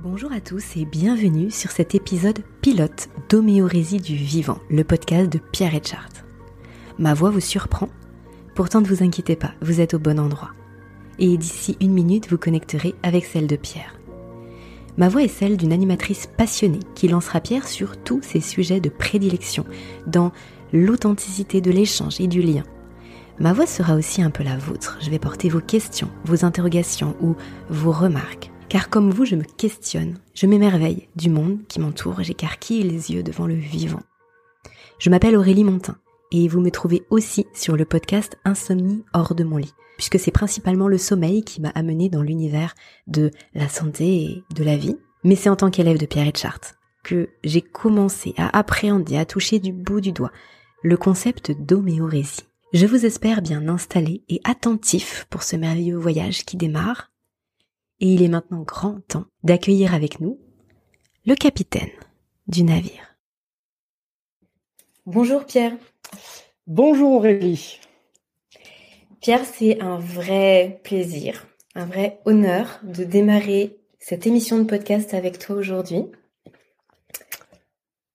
Bonjour à tous et bienvenue sur cet épisode pilote d'Homéorésie du vivant, le podcast de Pierre Etchart. Ma voix vous surprend Pourtant ne vous inquiétez pas, vous êtes au bon endroit. Et d'ici une minute, vous connecterez avec celle de Pierre. Ma voix est celle d'une animatrice passionnée qui lancera Pierre sur tous ses sujets de prédilection, dans l'authenticité de l'échange et du lien. Ma voix sera aussi un peu la vôtre. Je vais porter vos questions, vos interrogations ou vos remarques car comme vous, je me questionne, je m'émerveille du monde qui m'entoure, j'écarquille les yeux devant le vivant. Je m'appelle Aurélie Montin et vous me trouvez aussi sur le podcast Insomnie hors de mon lit, puisque c'est principalement le sommeil qui m'a amené dans l'univers de la santé et de la vie. Mais c'est en tant qu'élève de Pierre Etchart que j'ai commencé à appréhender, à toucher du bout du doigt le concept d'homéorésie. Je vous espère bien installé et attentif pour ce merveilleux voyage qui démarre et il est maintenant grand temps d'accueillir avec nous le capitaine du navire. Bonjour Pierre. Bonjour Aurélie. Pierre, c'est un vrai plaisir, un vrai honneur de démarrer cette émission de podcast avec toi aujourd'hui.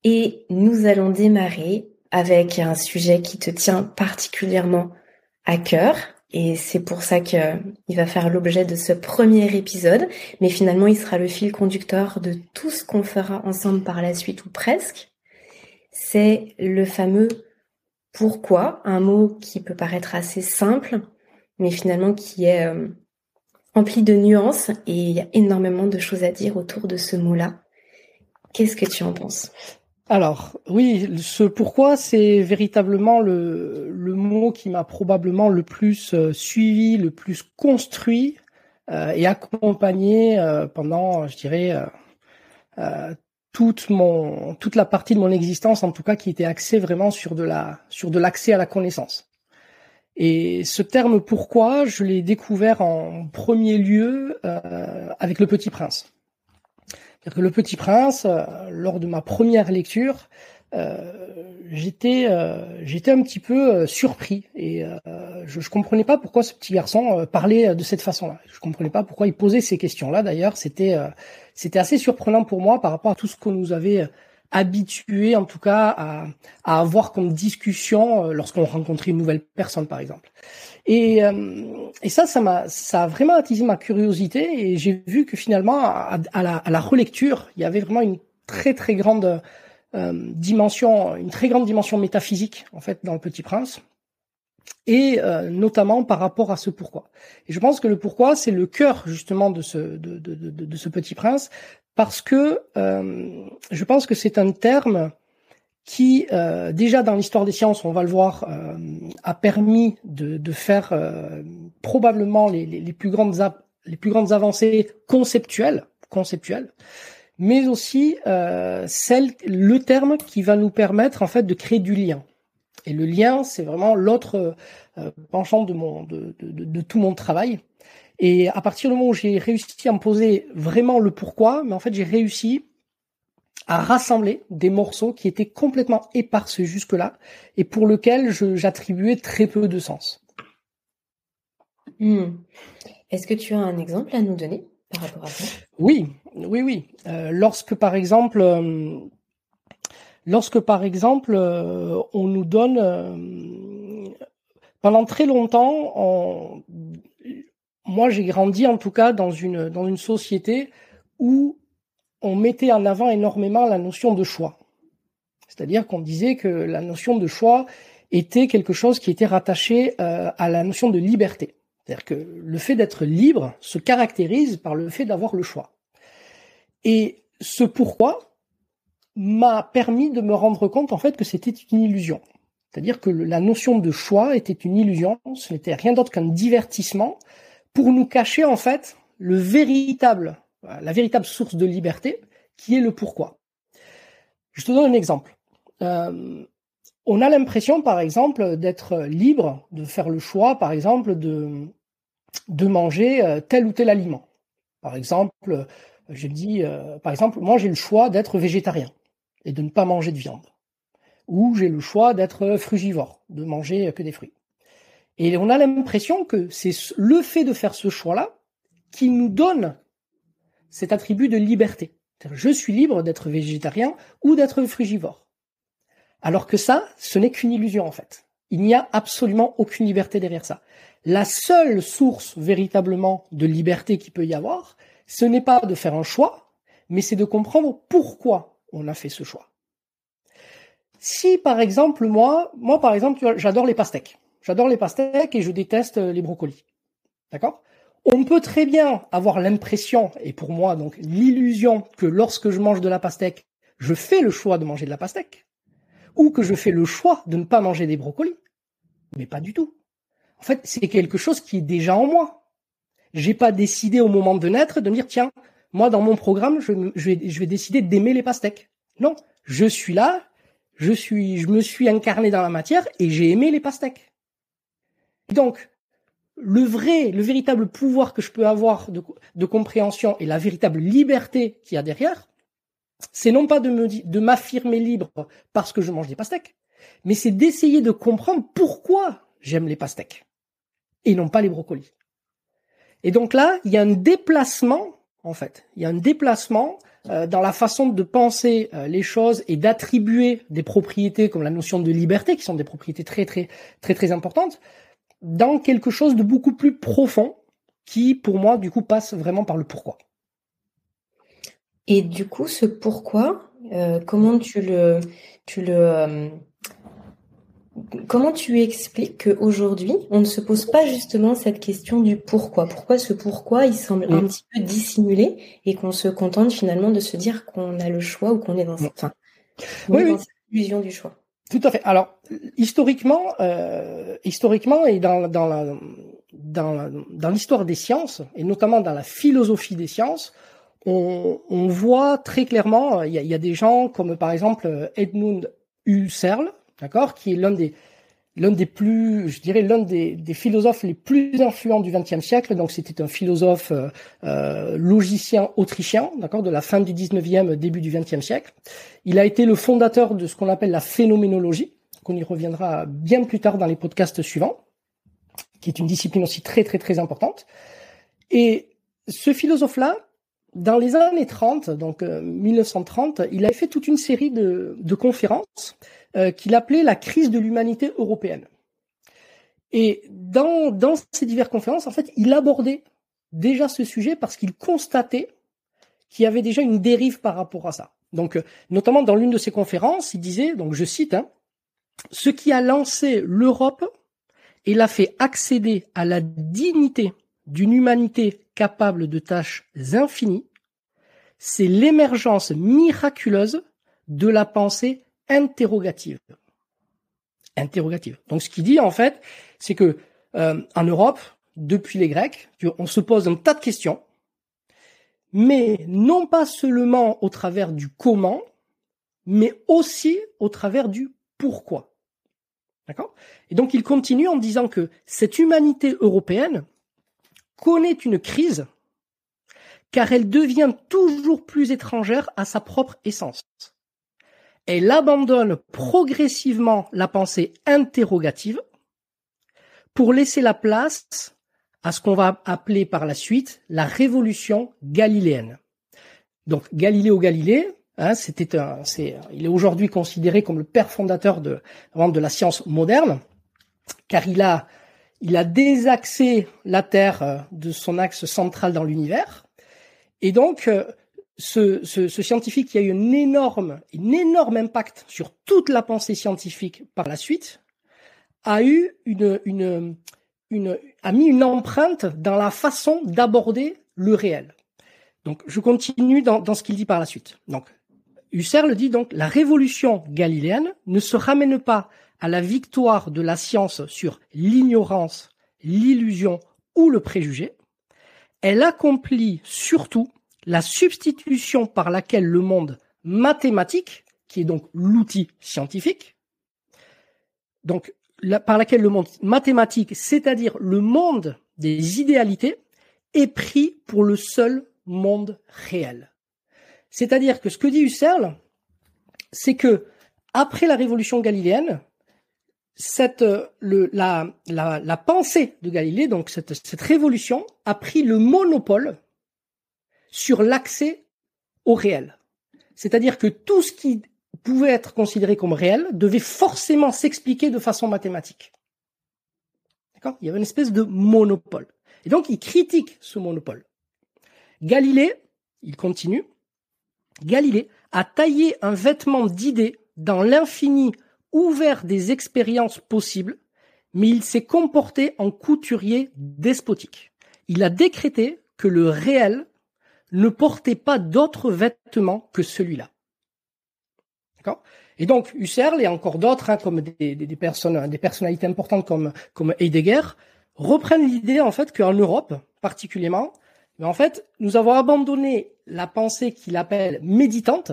Et nous allons démarrer avec un sujet qui te tient particulièrement à cœur, et c'est pour ça qu'il va faire l'objet de ce premier épisode, mais finalement il sera le fil conducteur de tout ce qu'on fera ensemble par la suite ou presque. C'est le fameux pourquoi, un mot qui peut paraître assez simple, mais finalement qui est euh, empli de nuances et il y a énormément de choses à dire autour de ce mot-là. Qu'est-ce que tu en penses? Alors oui, ce pourquoi c'est véritablement le, mot qui m'a probablement le plus euh, suivi, le plus construit euh, et accompagné euh, pendant, je dirais, toute la partie de mon existence, en tout cas, qui était axée vraiment sur de l'accès à la connaissance. Et ce terme pourquoi, je l'ai découvert en premier lieu avec Le Petit Prince que Le Petit Prince, euh, lors de ma première lecture, euh, j'étais euh, j'étais un petit peu surpris et je, je comprenais pas pourquoi ce petit garçon parlait de cette façon-là. Je comprenais pas pourquoi il posait ces questions-là. D'ailleurs, c'était c'était assez surprenant pour moi par rapport à tout ce qu'on nous avait habitué, en tout cas, à, à avoir comme discussion lorsqu'on rencontrait une nouvelle personne, par exemple. Et, euh, et ça, ça m'a, ça a vraiment attisé ma curiosité et j'ai vu que finalement, à, la, à, relecture, il y avait vraiment une très très grande euh, dimension, une très grande dimension métaphysique en fait dans le Petit Prince, et euh, notamment par rapport à ce pourquoi. Et je pense que le pourquoi, c'est le cœur justement de ce de, de ce Petit Prince, parce que je pense que c'est un terme qui euh, déjà dans l'histoire des sciences, on va le voir, euh, a permis de, de faire euh, probablement les, les, plus grandes les plus grandes avancées conceptuelles, conceptuelles, mais aussi celle, le terme qui va nous permettre en fait de créer du lien. Et le lien, c'est vraiment l'autre penchant de mon de, de, de, tout mon travail. Et à partir du moment où j'ai réussi à me poser vraiment le pourquoi, mais en fait j'ai réussi à rassembler des morceaux qui étaient complètement éparses jusque-là et pour lesquels j'attribuais très peu de sens. Hmm. Est-ce que tu as un exemple à nous donner par rapport à ça? Oui, oui, oui. Euh, lorsque par exemple, euh, lorsque par exemple, euh, on nous donne pendant très longtemps, on... moi j'ai grandi en tout cas dans une dans une société où on mettait en avant énormément la notion de choix. C'est-à-dire qu'on disait que la notion de choix était quelque chose qui était rattaché euh, à la notion de liberté. C'est-à-dire que le fait d'être libre se caractérise par le fait d'avoir le choix. Et ce pourquoi m'a permis de me rendre compte en fait que c'était une illusion. C'est-à-dire que la notion de choix était une illusion, ce n'était rien d'autre qu'un divertissement pour nous cacher en fait le véritable, la véritable source de liberté qui est le pourquoi. Je te donne un exemple. Euh, on a l'impression, par exemple, d'être libre, de faire le choix, par exemple, de, de manger euh, tel ou tel aliment. Par exemple, je dis, euh, par exemple, moi j'ai le choix d'être végétarien et de ne pas manger de viande. Ou j'ai le choix d'être frugivore, de manger que des fruits. Et on a l'impression que c'est le fait de faire ce choix-là qui nous donne cet attribut de liberté. Je suis libre d'être végétarien ou d'être frugivore. Alors que ça, ce n'est qu'une illusion en fait. Il n'y a absolument aucune liberté derrière ça. La seule source véritablement de liberté qu'il peut y avoir, ce n'est pas de faire un choix, mais c'est de comprendre pourquoi on a fait ce choix. Si par exemple moi, moi par exemple, j'adore les pastèques. J'adore les pastèques et je déteste les brocolis. D'accord? On peut très bien avoir l'impression, et pour moi donc l'illusion, que lorsque je mange de la pastèque, je fais le choix de manger de la pastèque ou que je fais le choix de ne pas manger des brocolis. Mais pas du tout. En fait, c'est quelque chose qui est déjà en moi. J'ai pas décidé au moment de naître de me dire, tiens, moi, dans mon programme, je, vais, je vais décider d'aimer les pastèques. Non. Je suis là, je suis, je me suis incarné dans la matière et j'ai aimé les pastèques. Donc, le vrai, le véritable pouvoir que je peux avoir de, compréhension et la véritable liberté qu'il y a derrière, c'est non pas de m'affirmer libre parce que je mange des pastèques, mais c'est d'essayer de comprendre pourquoi j'aime les pastèques et non pas les brocolis. Et donc là, il y a un déplacement en fait, il y a un déplacement euh, dans la façon de penser euh, les choses et d'attribuer des propriétés comme la notion de liberté qui sont des propriétés très très très très importantes dans quelque chose de beaucoup plus profond qui pour moi du coup passe vraiment par le pourquoi. Et du coup, ce pourquoi, euh, comment tu le, tu le, euh, comment tu expliques qu'aujourd'hui, on ne se pose pas justement cette question du pourquoi? Pourquoi ce pourquoi, il semble un petit peu dissimulé et qu'on se contente finalement de se dire qu'on a le choix ou qu'on est dans, cette, enfin, illusion du choix. Tout à fait. Alors, historiquement, euh, historiquement et dans, l'histoire des sciences, et notamment dans la philosophie des sciences, on, voit très clairement, il y, a, y, a, des gens comme par exemple Edmund Husserl, d'accord, qui est l'un des l'un des plus, je dirais l'un des, des, philosophes les plus influents du XXe siècle. Donc c'était un philosophe euh, euh logicien autrichien, d'accord, de la fin du XIXe, début du XXe siècle. Il a été le fondateur de ce qu'on appelle la phénoménologie, qu'on y reviendra bien plus tard dans les podcasts suivants, qui est une discipline aussi très très très importante. Et ce philosophe-là, dans les années 30, donc 1930, euh, il a fait toute une série de, conférences euh, qu'il appelait la crise de l'humanité européenne. Et dans, dans ces diverses conférences, en fait, il abordait déjà ce sujet parce qu'il constatait qu'il y avait déjà une dérive par rapport à ça. Donc, euh, notamment dans l'une de ses conférences, il disait, donc je cite, hein, ce qui a lancé l'Europe et l'a fait accéder à la dignité d'une humanité capable de tâches infinies, c'est l'émergence miraculeuse de la pensée interrogative. Interrogative. Donc ce qu'il dit en fait, c'est que euh, en Europe, depuis les Grecs, on se pose un tas de questions, mais non pas seulement au travers du comment, mais aussi au travers du pourquoi. D'accord? Et donc il continue en disant que cette humanité européenne connaît une crise car elle devient toujours plus étrangère à sa propre essence. Elle abandonne progressivement la pensée interrogative pour laisser la place à ce qu'on va appeler par la suite la révolution galiléenne. Donc Galiléo Galilée, hein, c'était un, c'est, il est aujourd'hui considéré comme le père fondateur de, de la science moderne, car il a il a désaxé la Terre euh, de son axe central dans l'univers. Et donc, euh, ce, scientifique qui a eu un énorme, impact sur toute la pensée scientifique par la suite, a eu une, une, a mis une empreinte dans la façon d'aborder le réel. Donc, je continue dans, dans ce qu'il dit par la suite. Donc, Husserl dit donc, la révolution galiléenne ne se ramène pas à la victoire de la science sur l'ignorance, l'illusion ou le préjugé. Elle accomplit surtout la substitution par laquelle le monde mathématique, qui est donc l'outil scientifique, donc par laquelle le monde mathématique, c'est-à-dire le monde des idéalités, est pris pour le seul monde réel. C'est-à-dire que ce que dit Husserl, c'est que après la révolution galiléenne, cette, la, la, la, pensée de Galilée, donc cette, cette révolution, a pris le monopole sur l'accès au réel. C'est-à-dire que tout ce qui pouvait être considéré comme réel devait forcément s'expliquer de façon mathématique. D'accord? Il y avait une espèce de monopole. Et donc, il critique ce monopole. Galilée, il continue, Galilée a taillé un vêtement d'idées dans l'infini ouvert des expériences possibles, mais il s'est comporté en couturier despotique. Il a décrété que le réel ne portait pas d'autres vêtements que celui-là. Et donc Husserl et encore d'autres, hein, comme des, des, personnes, des personnalités importantes comme comme Heidegger, reprennent l'idée en fait qu'en Europe particulièrement, mais en fait, nous avons abandonné la pensée qu'il appelle méditante,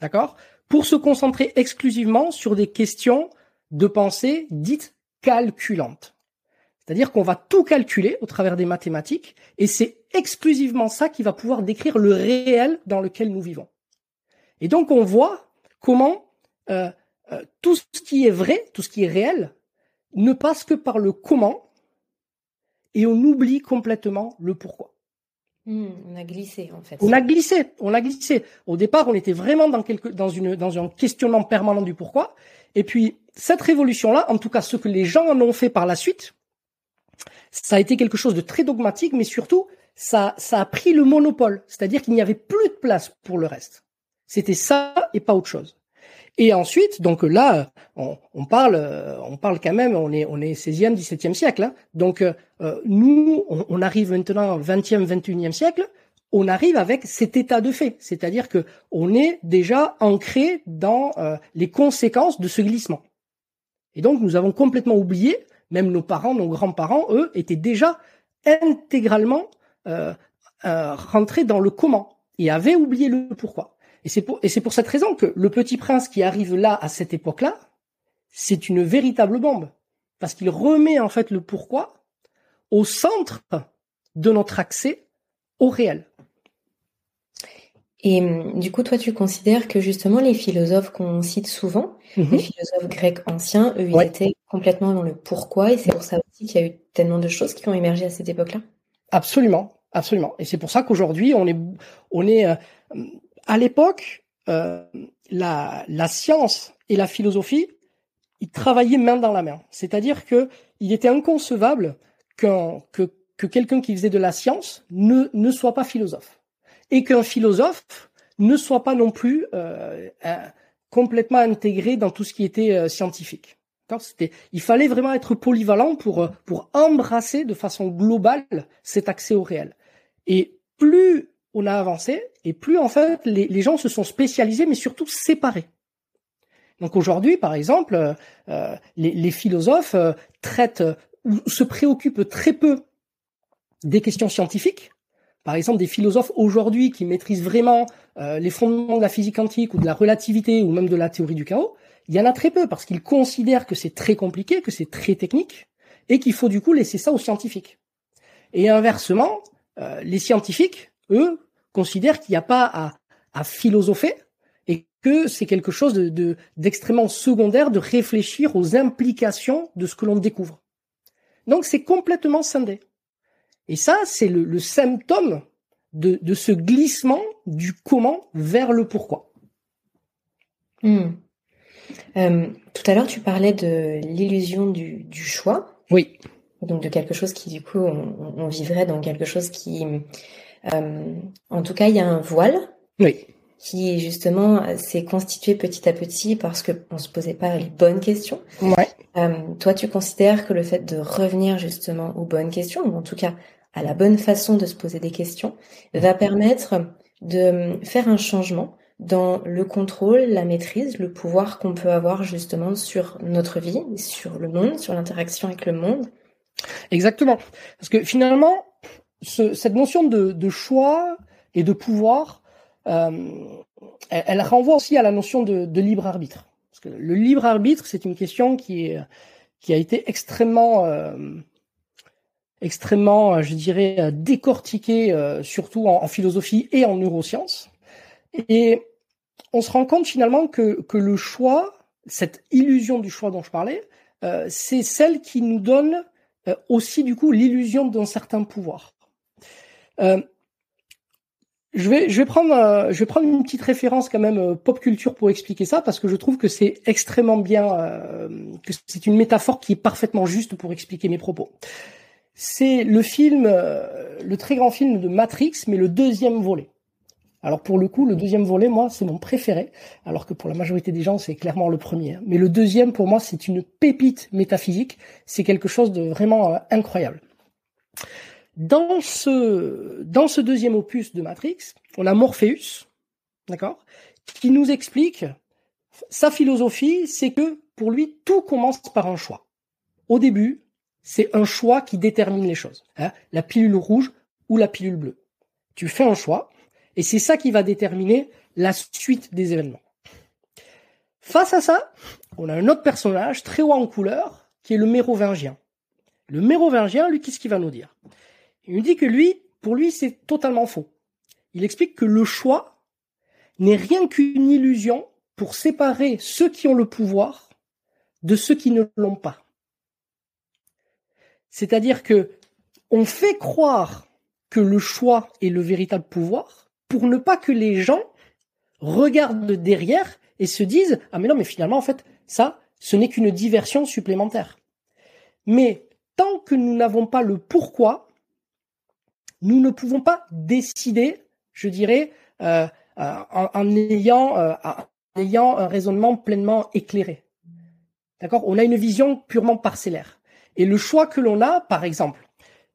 d'accord, pour se concentrer exclusivement sur des questions de pensée dites calculantes. C'est-à-dire qu'on va tout calculer au travers des mathématiques, et c'est exclusivement ça qui va pouvoir décrire le réel dans lequel nous vivons. Et donc on voit comment euh, euh, tout ce qui est vrai, tout ce qui est réel, ne passe que par le comment, et on oublie complètement le pourquoi. Hmm, on a glissé en fait. On a glissé, on a glissé. Au départ, on était vraiment dans quelque, dans une, dans un questionnement permanent du pourquoi. Et puis cette révolution-là, en tout cas ce que les gens en ont fait par la suite, ça a été quelque chose de très dogmatique, mais surtout ça, ça a pris le monopole, c'est-à-dire qu'il n'y avait plus de place pour le reste. C'était ça et pas autre chose. Et ensuite, donc là, on, on, parle, on parle quand même, on est, on est 16e, 17e siècle. Hein. Donc euh, nous, on, on, arrive maintenant au 20e, 21e siècle. On arrive avec cet état de fait, c'est-à-dire que on est déjà ancré dans euh, les conséquences de ce glissement. Et donc nous avons complètement oublié, même nos parents, nos grands-parents, eux, étaient déjà intégralement euh, euh rentrés dans le comment et avaient oublié le pourquoi. Et c'est pour, et c'est pour cette raison que le petit prince qui arrive là, à cette époque-là, c'est une véritable bombe. Parce qu'il remet en fait le pourquoi au centre de notre accès au réel. Et hum, du coup, toi, tu considères que justement les philosophes qu'on cite souvent, mhm. les philosophes grecs anciens, eux, ils étaient complètement dans le pourquoi, et c'est pour ça aussi qu'il y a eu tellement de choses qui ont émergé à cette époque-là. Absolument, absolument. Et c'est pour ça qu'aujourd'hui, on est, on est, euh, à l'époque, euh, la, la, science et la philosophie, ils travaillaient main dans la main. C'est-à-dire que il était inconcevable que, que quelqu'un qui faisait de la science ne, ne soit pas philosophe. Et qu'un philosophe ne soit pas non plus euh, complètement intégré dans tout ce qui était euh, scientifique. C'était, il fallait vraiment être polyvalent pour, pour embrasser de façon globale cet accès au réel. Et plus on a avancé et plus en fait les, gens se sont spécialisés mais surtout séparés. Donc aujourd'hui, par exemple, euh, euh, les, philosophes euh, traitent ou se préoccupent très peu des questions scientifiques. Par exemple, des philosophes aujourd'hui qui maîtrisent vraiment les fondements de la physique quantique ou de la relativité ou même de la théorie du chaos, il y en a très peu parce qu'ils considèrent que c'est très compliqué, que c'est très technique et qu'il faut du coup laisser ça aux scientifiques. Et inversement, les scientifiques, eux, considèrent qu'il n'y a pas à, à, philosopher et que c'est quelque chose de, d'extrêmement secondaire de réfléchir aux implications de ce que l'on découvre. Donc c'est complètement scindé. Et ça, c'est le, le symptôme de, de, ce glissement du comment vers le pourquoi. Hmm. Euh, tout à l'heure, tu parlais de l'illusion du, du, choix. Oui. Donc de quelque chose qui, du coup, on, on, vivrait dans quelque chose qui en tout cas, il y a un voile. Oui qui justement s'est constitué petit à petit parce que on se posait pas les bonnes questions. Ouais. Euh, toi, tu considères que le fait de revenir justement aux bonnes questions, ou en tout cas à la bonne façon de se poser des questions, va permettre de faire un changement dans le contrôle, la maîtrise, le pouvoir qu'on peut avoir justement sur notre vie, sur le monde, sur l'interaction avec le monde. Exactement. Parce que finalement, ce, cette notion de, de choix et de pouvoir, euh, elle, renvoie aussi à la notion de, libre arbitre. Parce que le libre arbitre, c'est une question qui est qui a été extrêmement euh, extrêmement, je dirais, décortiquée, euh, surtout en, philosophie et en neurosciences. Et on se rend compte finalement que, que le choix, cette illusion du choix dont je parlais, euh, c'est celle qui nous donne aussi du coup l'illusion d'un certain pouvoir. Euh, je vais, prendre, euh, je vais prendre une petite référence quand même euh, pop culture pour expliquer ça parce que je trouve que c'est extrêmement bien, que c'est une métaphore qui est parfaitement juste pour expliquer mes propos. C'est le film, le très grand film de Matrix, mais le deuxième volet. Alors pour le coup, le deuxième volet, moi, c'est mon préféré, alors que pour la majorité des gens, c'est clairement le premier. Mais le deuxième, pour moi, c'est une pépite métaphysique. C'est quelque chose de vraiment incroyable. Dans ce, dans ce deuxième opus de Matrix, on a Morpheus, d'accord, qui nous explique sa philosophie, c'est que pour lui, tout commence par un choix. Au début, c'est un choix qui détermine les choses. Hein, la pilule rouge ou la pilule bleue. Tu fais un choix, et c'est ça qui va déterminer la suite des événements. Face à ça, on a un autre personnage très haut en couleur, qui est le mérovingien. Le mérovingien, lui, qu'est-ce qu'il va nous dire? Il nous dit que lui, pour lui, c'est totalement faux. Il explique que le choix n'est rien qu'une illusion pour séparer ceux qui ont le pouvoir de ceux qui ne l'ont pas. C'est-à-dire que on fait croire que le choix est le véritable pouvoir pour ne pas que les gens regardent derrière et se disent ah mais non mais finalement en fait ça ce n'est qu'une diversion supplémentaire. Mais tant que nous n'avons pas le pourquoi, nous ne pouvons pas décider, je dirais, euh, euh, en, ayant, euh, en ayant un raisonnement pleinement éclairé. D'accord? On a une vision purement parcellaire. Et le choix que l'on a, par exemple,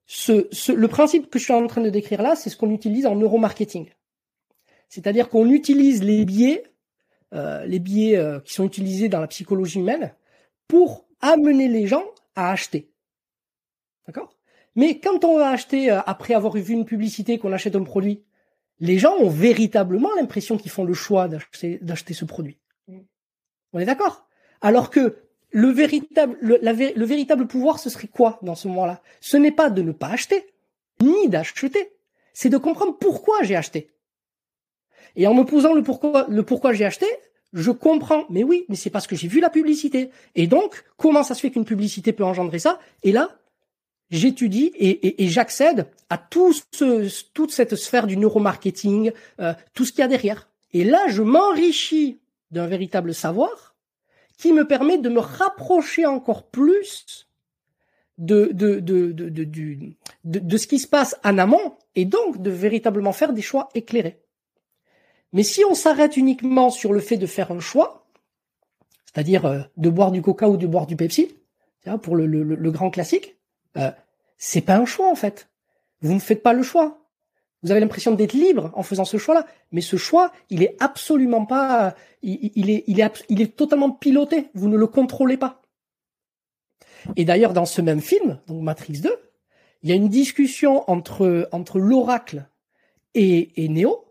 ce, ce, le principe que je suis en train de décrire là, c'est ce qu'on utilise en neuromarketing. C'est-à-dire qu'on utilise les biais, euh, les biais euh, qui sont utilisés dans la psychologie humaine, pour amener les gens à acheter. D'accord? Mais quand on va acheter, euh, après avoir vu une publicité, qu'on achète un produit, les gens ont véritablement l'impression qu'ils font le choix d'acheter ce produit. On est d'accord? Alors que le véritable, le, le véritable pouvoir, ce serait quoi dans ce moment-là? Ce n'est pas de ne pas acheter, ni d'acheter. C'est de comprendre pourquoi j'ai acheté. Et en me posant le pourquoi, le pourquoi j'ai acheté, je comprends. Mais oui, mais c'est parce que j'ai vu la publicité. Et donc, comment ça se fait qu'une publicité peut engendrer ça? Et là, j'étudie et, j'accède à tout ce, toute cette sphère du neuromarketing, euh, tout ce qu'il y a derrière. Et là, je m'enrichis d'un véritable savoir qui me permet de me rapprocher encore plus de, de, de, de, de, de ce qui se passe en amont et donc de véritablement faire des choix éclairés. Mais si on s'arrête uniquement sur le fait de faire un choix, c'est-à-dire euh, de boire du coca ou de boire du Pepsi, pour le, le, le grand classique, euh, c'est pas un choix en fait. Vous ne faites pas le choix. Vous avez l'impression d'être libre en faisant ce choix-là, mais ce choix, il est absolument pas, il, est, il est, il est totalement piloté. Vous ne le contrôlez pas. Et d'ailleurs, dans ce même film, donc Matrix 2, il y a une discussion entre entre l'oracle et, et Neo,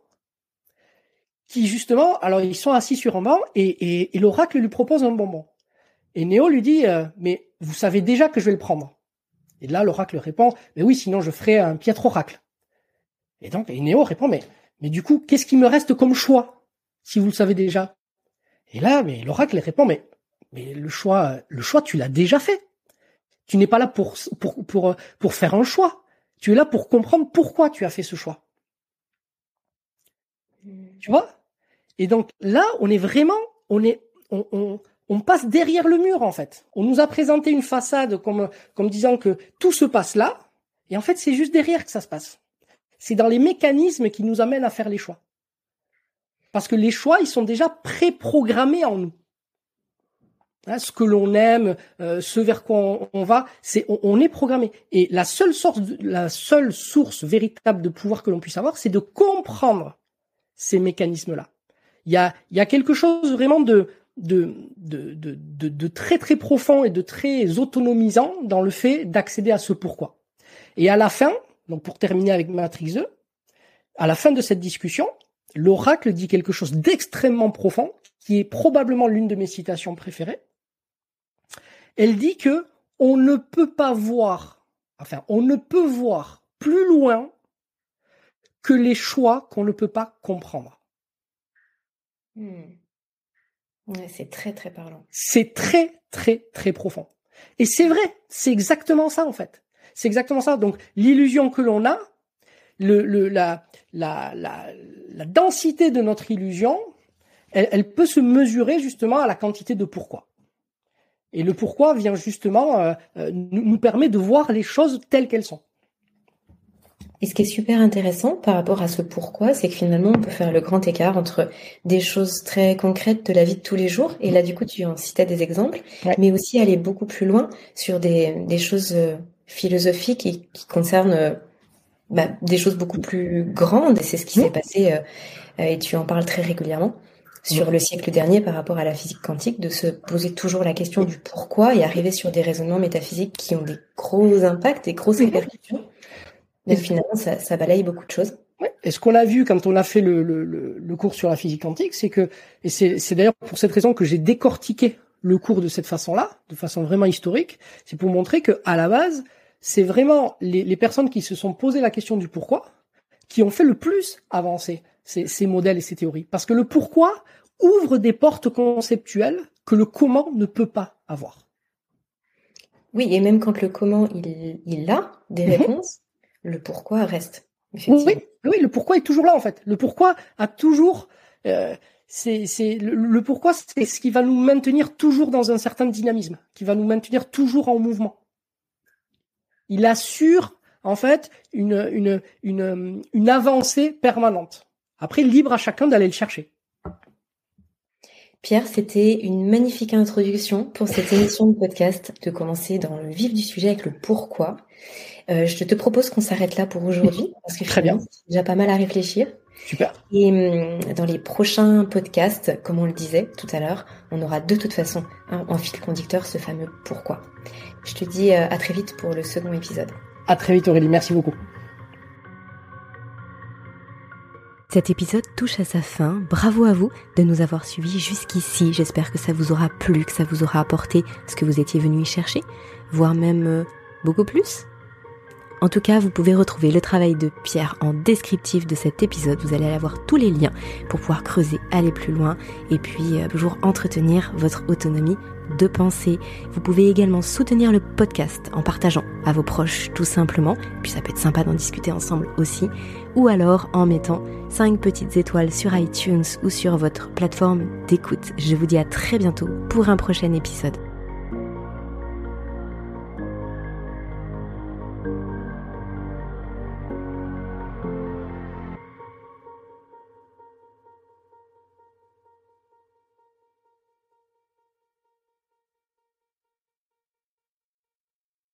qui justement, alors ils sont assis sur un banc et, et, l'oracle lui propose un bonbon. Et Neo lui dit, euh, mais vous savez déjà que je vais le prendre. Et là, l'oracle répond, mais oui, sinon je ferai un piètre oracle. Et donc, et Néo répond, mais, mais du coup, qu'est-ce qui me reste comme choix, si vous le savez déjà? Et là, mais l'oracle répond, mais, mais le choix, le choix, tu l'as déjà fait. Tu n'es pas là pour, pour, pour, pour faire un choix. Tu es là pour comprendre pourquoi tu as fait ce choix. Tu vois? Et donc, là, on est vraiment, on est, on, on, on passe derrière le mur en fait. On nous a présenté une façade comme, comme disant que tout se passe là, et en fait c'est juste derrière que ça se passe. c'est dans les mécanismes qui nous amènent à faire les choix. Parce que les choix, ils sont déjà préprogrammés en nous. Hein, ce que l'on aime, euh, ce vers quoi on, va, c'est on, est programmé. Et la seule source, la seule source véritable de pouvoir que l'on puisse avoir, c'est de comprendre ces mécanismes-là. Il y a, il y a quelque chose vraiment de, de, de, de, de, très très profond et de très autonomisant dans le fait d'accéder à ce pourquoi. Et à la fin, donc pour terminer avec Matrix 2, à la fin de cette discussion, l'oracle dit quelque chose d'extrêmement profond, qui est probablement l'une de mes citations préférées. Elle dit que on ne peut pas voir, enfin, on ne peut voir plus loin que les choix qu'on ne peut pas comprendre. Hmm. C'est très très parlant. C'est très très très profond. Et c'est vrai, c'est exactement ça en fait. C'est exactement ça. Donc l'illusion que l'on a, la, densité de notre illusion, elle, peut se mesurer justement à la quantité de pourquoi. Et le pourquoi vient justement euh, euh, nous permet de voir les choses telles qu'elles sont. Et ce qui est super intéressant par rapport à ce pourquoi, c'est que finalement, on peut faire le grand écart entre des choses très concrètes de la vie de tous les jours, et là, du coup, tu en citais des exemples, mais aussi aller beaucoup plus loin sur des, des choses euh, philosophiques qui, qui concernent euh, bah, des choses beaucoup plus grandes, et c'est ce qui s'est passé, euh, et tu en parles très régulièrement, sur le siècle dernier par rapport à la physique quantique, de se poser toujours la question du pourquoi et arriver sur des raisonnements métaphysiques qui ont des gros impacts, des grosses répercussions. Mais finalement, ça, ça, balaye beaucoup de choses. Ouais. Et ce qu'on a vu quand on a fait le, le, le, cours sur la physique quantique, c'est que, et c'est d'ailleurs pour cette raison que j'ai décortiqué le cours de cette façon-là, de façon vraiment historique, c'est pour montrer que à la base, c'est vraiment les, les, personnes qui se sont posées la question du pourquoi qui ont fait le plus avancer ces, ces modèles et ces théories. Parce que le pourquoi ouvre des portes conceptuelles que le comment ne peut pas avoir. Oui, et même quand le comment il, il a des mhm. réponses, le pourquoi reste. Oui, oui, le pourquoi est toujours là en fait. Le pourquoi a toujours, euh, c'est, le, pourquoi, c'est ce qui va nous maintenir toujours dans un certain dynamisme, qui va nous maintenir toujours en mouvement. Il assure en fait une, une, une, une avancée permanente. Après, libre à chacun d'aller le chercher. Pierre, c'était une magnifique introduction pour cette émission de podcast, de commencer dans le vif du sujet avec le pourquoi. Euh, je te propose qu'on s'arrête là pour aujourd'hui, parce que Très bien. c'est déjà pas mal à réfléchir. Super. Et hum, dans les prochains podcasts, comme on le disait tout à l'heure, on aura de toute façon en fil conducteur ce fameux pourquoi. Je te dis euh, à très vite pour le second épisode. À très vite Aurélie, merci beaucoup. Cet épisode touche à sa fin. Bravo à vous de nous avoir suivis jusqu'ici. J'espère que ça vous aura plu, que ça vous aura apporté ce que vous étiez venu y chercher, voire même euh, beaucoup plus. En tout cas, vous pouvez retrouver le travail de Pierre en descriptif de cet épisode. Vous allez avoir tous les liens pour pouvoir creuser, aller plus loin et puis euh, toujours entretenir votre autonomie de pensée. Vous pouvez également soutenir le podcast en partageant à vos proches tout simplement, puis ça peut être sympa d'en discuter ensemble aussi, ou alors en mettant 5 petites étoiles sur iTunes ou sur votre plateforme d'écoute. Je vous dis à très bientôt pour un prochain épisode.